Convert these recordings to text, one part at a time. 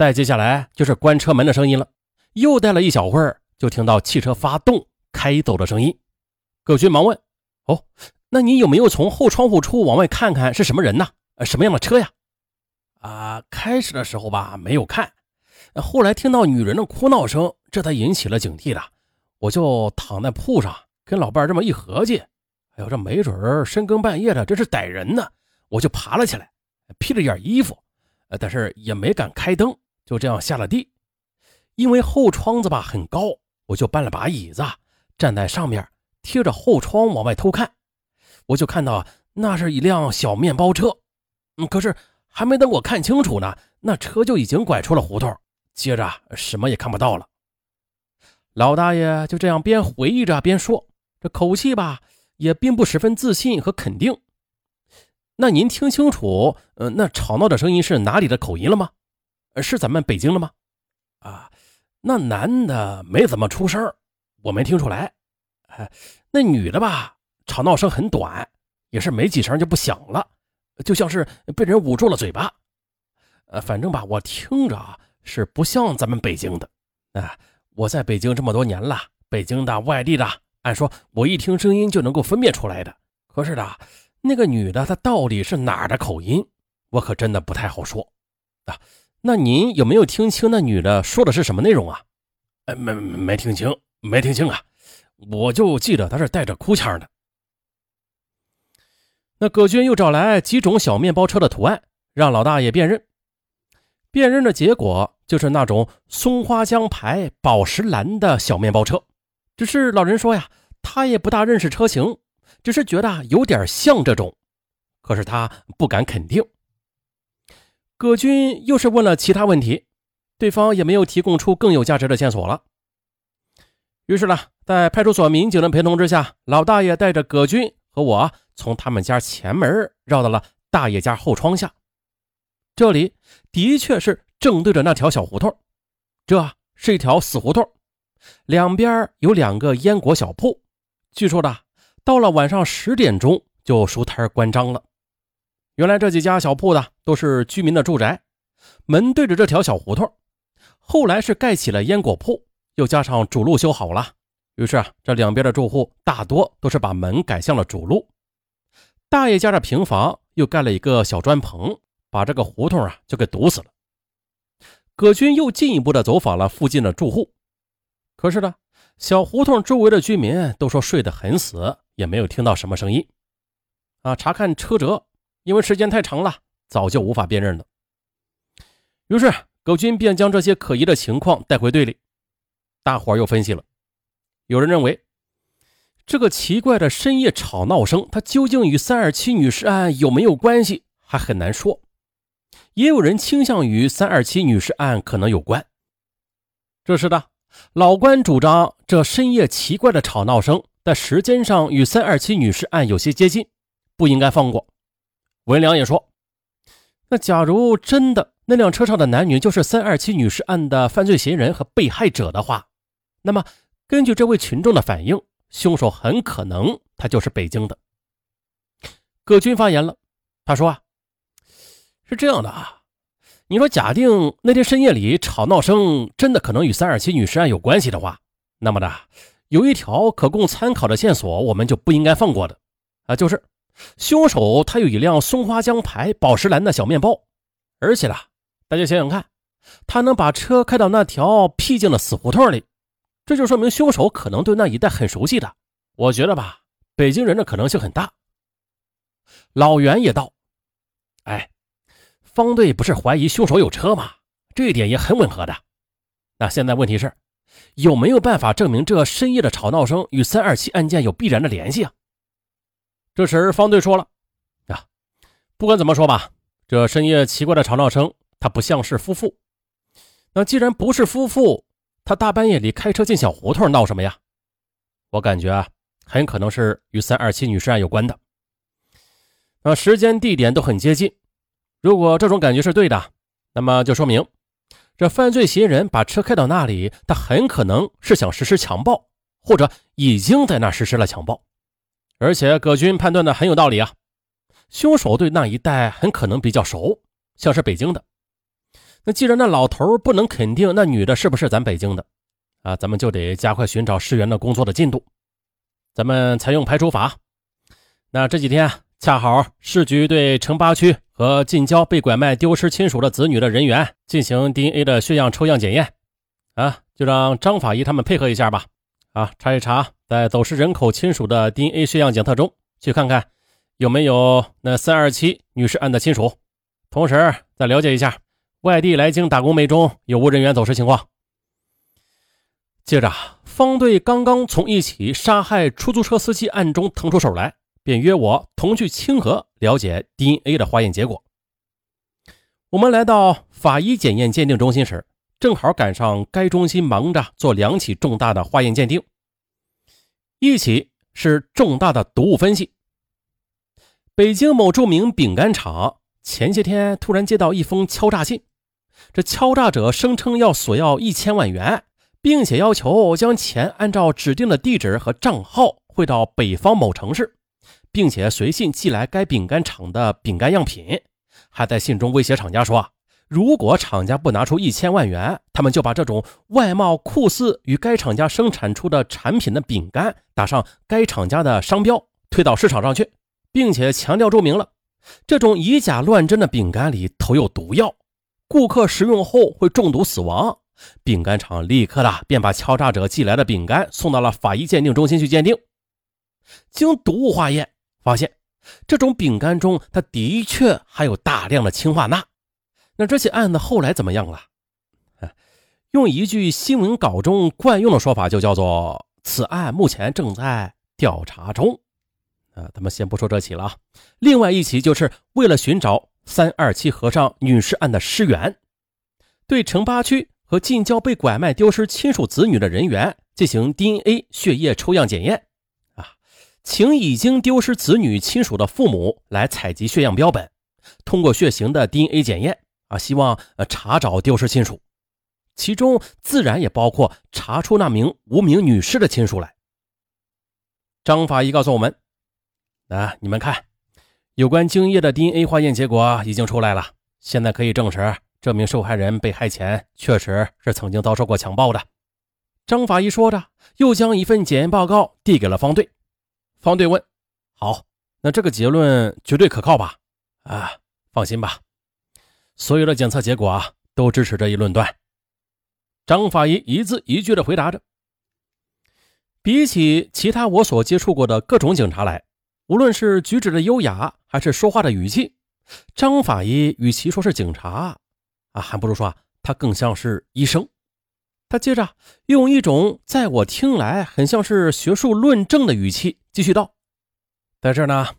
再接下来就是关车门的声音了。又待了一小会儿，就听到汽车发动开走的声音。葛军忙问：“哦，那你有没有从后窗户处往外看看是什么人呢？什么样的车呀？”啊，开始的时候吧没有看，后来听到女人的哭闹声，这才引起了警惕的。我就躺在铺上，跟老伴这么一合计，哎呦，这没准儿深更半夜的，这是逮人呢。我就爬了起来，披了件衣服，但是也没敢开灯，就这样下了地。因为后窗子吧很高，我就搬了把椅子，站在上面，贴着后窗往外偷看。我就看到那是一辆小面包车，嗯，可是。还没等我看清楚呢，那车就已经拐出了胡同，接着什么也看不到了。老大爷就这样边回忆着边说，这口气吧也并不十分自信和肯定。那您听清楚，呃，那吵闹的声音是哪里的口音了吗？是咱们北京的吗？啊，那男的没怎么出声，我没听出来。哎，那女的吧，吵闹声很短，也是没几声就不响了。就像是被人捂住了嘴巴，呃，反正吧，我听着啊是不像咱们北京的。啊，我在北京这么多年了，北京的、外地的，按说我一听声音就能够分辨出来的。可是的，那个女的她到底是哪儿的口音，我可真的不太好说。啊，那您有没有听清那女的说的是什么内容啊？呃，没没听清，没听清啊，我就记得她是带着哭腔的。那葛军又找来几种小面包车的图案，让老大爷辨认。辨认的结果就是那种松花江牌宝石蓝的小面包车。只是老人说呀，他也不大认识车型，只是觉得有点像这种，可是他不敢肯定。葛军又是问了其他问题，对方也没有提供出更有价值的线索了。于是呢，在派出所民警的陪同之下，老大爷带着葛军和我。从他们家前门绕到了大爷家后窗下，这里的确是正对着那条小胡同，这是一条死胡同，两边有两个烟果小铺。据说的，到了晚上十点钟就收摊关张了。原来这几家小铺子都是居民的住宅，门对着这条小胡同。后来是盖起了烟果铺，又加上主路修好了，于是啊，这两边的住户大多都是把门改向了主路。大爷家的平房又盖了一个小砖棚，把这个胡同啊就给堵死了。葛军又进一步的走访了附近的住户，可是呢，小胡同周围的居民都说睡得很死，也没有听到什么声音。啊，查看车辙，因为时间太长了，早就无法辨认了。于是葛军便将这些可疑的情况带回队里，大伙又分析了，有人认为。这个奇怪的深夜吵闹声，它究竟与三二七女士案有没有关系，还很难说。也有人倾向于三二七女士案可能有关。这时的老关主张，这深夜奇怪的吵闹声在时间上与三二七女士案有些接近，不应该放过。文良也说，那假如真的那辆车上的男女就是三二七女尸案的犯罪嫌疑人和被害者的话，那么根据这位群众的反应。凶手很可能他就是北京的。葛军发言了，他说：“啊，是这样的啊，你说假定那天深夜里吵闹声真的可能与三二七女尸案有关系的话，那么呢有一条可供参考的线索，我们就不应该放过的啊，就是凶手他有一辆松花江牌宝石蓝的小面包，而且呢，大家想想看，他能把车开到那条僻静的死胡同里。”这就说明凶手可能对那一带很熟悉的，我觉得吧，北京人的可能性很大。老袁也道：“哎，方队不是怀疑凶手有车吗？这一点也很吻合的。那现在问题是，有没有办法证明这深夜的吵闹声与三二七案件有必然的联系啊？”这时方队说了：“啊，不管怎么说吧，这深夜奇怪的吵闹声，它不像是夫妇。那既然不是夫妇，他大半夜里开车进小胡同闹什么呀？我感觉啊，很可能是与三二七女尸案有关的。那时间地点都很接近，如果这种感觉是对的，那么就说明这犯罪嫌疑人把车开到那里，他很可能是想实施强暴，或者已经在那实施了强暴。而且葛军判断的很有道理啊，凶手对那一带很可能比较熟，像是北京的。那既然那老头不能肯定那女的是不是咱北京的，啊，咱们就得加快寻找尸源的工作的进度。咱们采用排除法。那这几天恰好市局对城八区和近郊被拐卖丢失亲属的子女的人员进行 DNA 的血样抽样检验，啊，就让张法医他们配合一下吧。啊，查一查在走失人口亲属的 DNA 血样检测中，去看看有没有那三二七女士案的亲属，同时再了解一下外地来京打工妹中有无人员走失情况。接着，方队刚刚从一起杀害出租车司机案中腾出手来，便约我同去清河了解 DNA 的化验结果。我们来到法医检验鉴定中心时。正好赶上该中心忙着做两起重大的化验鉴定，一起是重大的毒物分析。北京某著名饼干厂前些天突然接到一封敲诈信，这敲诈者声称要索要一千万元，并且要求将钱按照指定的地址和账号汇到北方某城市，并且随信寄来该饼干厂的饼干样品，还在信中威胁厂家说。如果厂家不拿出一千万元，他们就把这种外貌酷似与该厂家生产出的产品的饼干打上该厂家的商标，推到市场上去，并且强调注明了这种以假乱真的饼干里投有毒药，顾客食用后会中毒死亡。饼干厂立刻的便把敲诈者寄来的饼干送到了法医鉴定中心去鉴定，经毒物化验发现，这种饼干中它的确含有大量的氰化钠。那这起案子后来怎么样了？用一句新闻稿中惯用的说法，就叫做“此案目前正在调查中”。啊，咱们先不说这起了。另外一起就是为了寻找三二七和尚女尸案的尸源，对城八区和近郊被拐卖丢失亲属子女的人员进行 DNA 血液抽样检验。啊，请已经丢失子女亲属的父母来采集血样标本，通过血型的 DNA 检验。啊，希望呃查找丢失亲属，其中自然也包括查出那名无名女士的亲属来。张法医告诉我们：“啊，你们看，有关精液的 DNA 化验结果已经出来了，现在可以证实这名受害人被害前确实是曾经遭受过强暴的。”张法医说着，又将一份检验报告递给了方队。方队问：“好，那这个结论绝对可靠吧？”啊，放心吧。所有的检测结果啊，都支持这一论断。张法医一字一句的回答着。比起其他我所接触过的各种警察来，无论是举止的优雅，还是说话的语气，张法医与其说是警察啊，还不如说他更像是医生。他接着用一种在我听来很像是学术论证的语气继续道：“在这呢，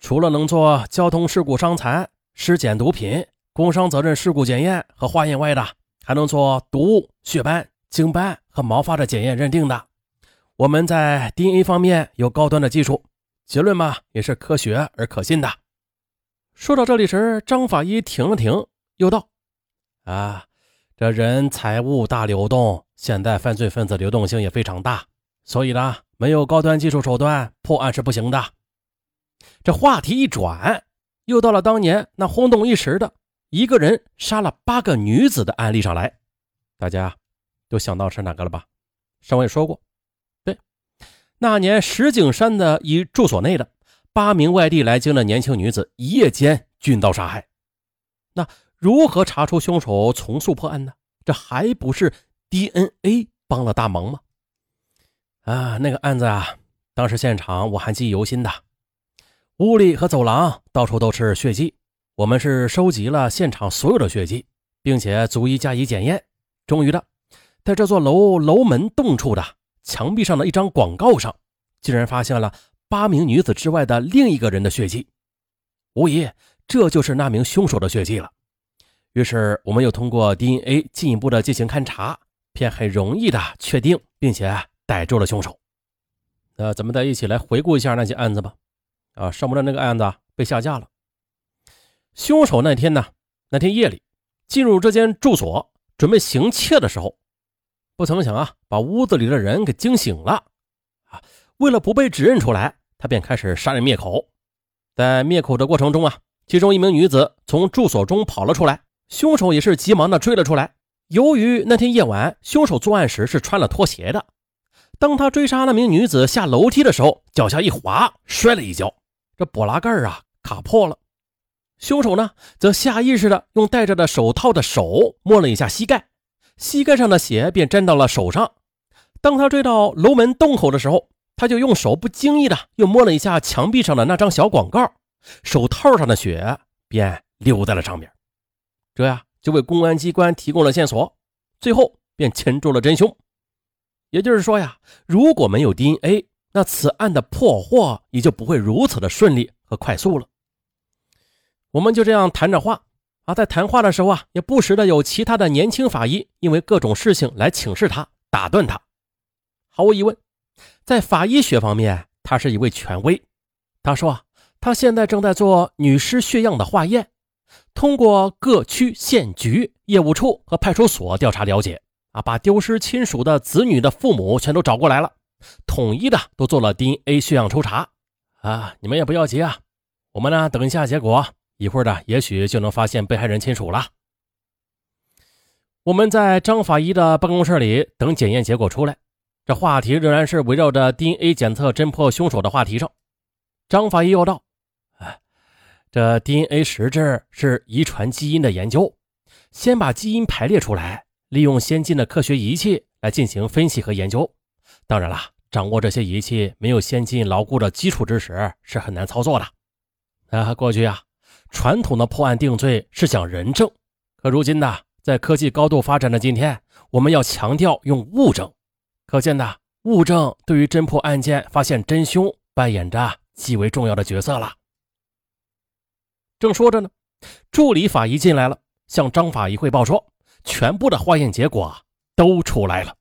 除了能做交通事故伤残、尸检毒品。”工伤责任事故检验和化验外的，还能做毒物、血斑、精斑和毛发的检验认定的。我们在 DNA 方面有高端的技术，结论嘛也是科学而可信的。说到这里时，张法医停了停，又道：“啊，这人财物大流动，现在犯罪分子流动性也非常大，所以呢，没有高端技术手段破案是不行的。”这话题一转，又到了当年那轰动一时的。一个人杀了八个女子的案例上来，大家都想到是哪个了吧？上回说过，对，那年石景山的一住所内的八名外地来京的年轻女子，一夜间均遭杀害。那如何查出凶手，从速破案呢？这还不是 DNA 帮了大忙吗？啊，那个案子啊，当时现场我还记忆犹新的，屋里和走廊到处都是血迹。我们是收集了现场所有的血迹，并且逐一加以检验。终于的，在这座楼楼门洞处的墙壁上的一张广告上，竟然发现了八名女子之外的另一个人的血迹。无疑，这就是那名凶手的血迹了。于是，我们又通过 DNA 进一步的进行勘查，便很容易的确定并且逮住了凶手。那咱们再一起来回顾一下那些案子吧。啊，上面的那个案子被下架了。凶手那天呢？那天夜里进入这间住所准备行窃的时候，不曾想啊，把屋子里的人给惊醒了。啊，为了不被指认出来，他便开始杀人灭口。在灭口的过程中啊，其中一名女子从住所中跑了出来，凶手也是急忙的追了出来。由于那天夜晚凶手作案时是穿了拖鞋的，当他追杀那名女子下楼梯的时候，脚下一滑，摔了一跤，这补拉盖啊卡破了。凶手呢，则下意识的用戴着的手套的手摸了一下膝盖，膝盖上的血便沾到了手上。当他追到楼门洞口的时候，他就用手不经意的又摸了一下墙壁上的那张小广告，手套上的血便留在了上面。这呀。就为公安机关提供了线索，最后便擒住了真凶。也就是说呀，如果没有 DNA，那此案的破获也就不会如此的顺利和快速了。我们就这样谈着话啊，在谈话的时候啊，也不时的有其他的年轻法医因为各种事情来请示他，打断他。毫无疑问，在法医学方面，他是一位权威。他说啊，他现在正在做女尸血样的化验。通过各区县局、业务处和派出所调查了解，啊，把丢失亲属的子女的父母全都找过来了，统一的都做了 DNA 血样抽查，啊，你们也不要急啊，我们呢等一下结果，一会儿的也许就能发现被害人亲属了。我们在张法医的办公室里等检验结果出来，这话题仍然是围绕着 DNA 检测侦破凶手的话题上。张法医又道。哎这 DNA 实质是遗传基因的研究，先把基因排列出来，利用先进的科学仪器来进行分析和研究。当然了，掌握这些仪器没有先进牢固的基础知识是很难操作的。啊，过去啊，传统的破案定罪是讲人证，可如今呢，在科技高度发展的今天，我们要强调用物证。可见呢物证对于侦破案件、发现真凶扮演着极为重要的角色了。正说着呢，助理法医进来了，向张法医汇报说，全部的化验结果都出来了。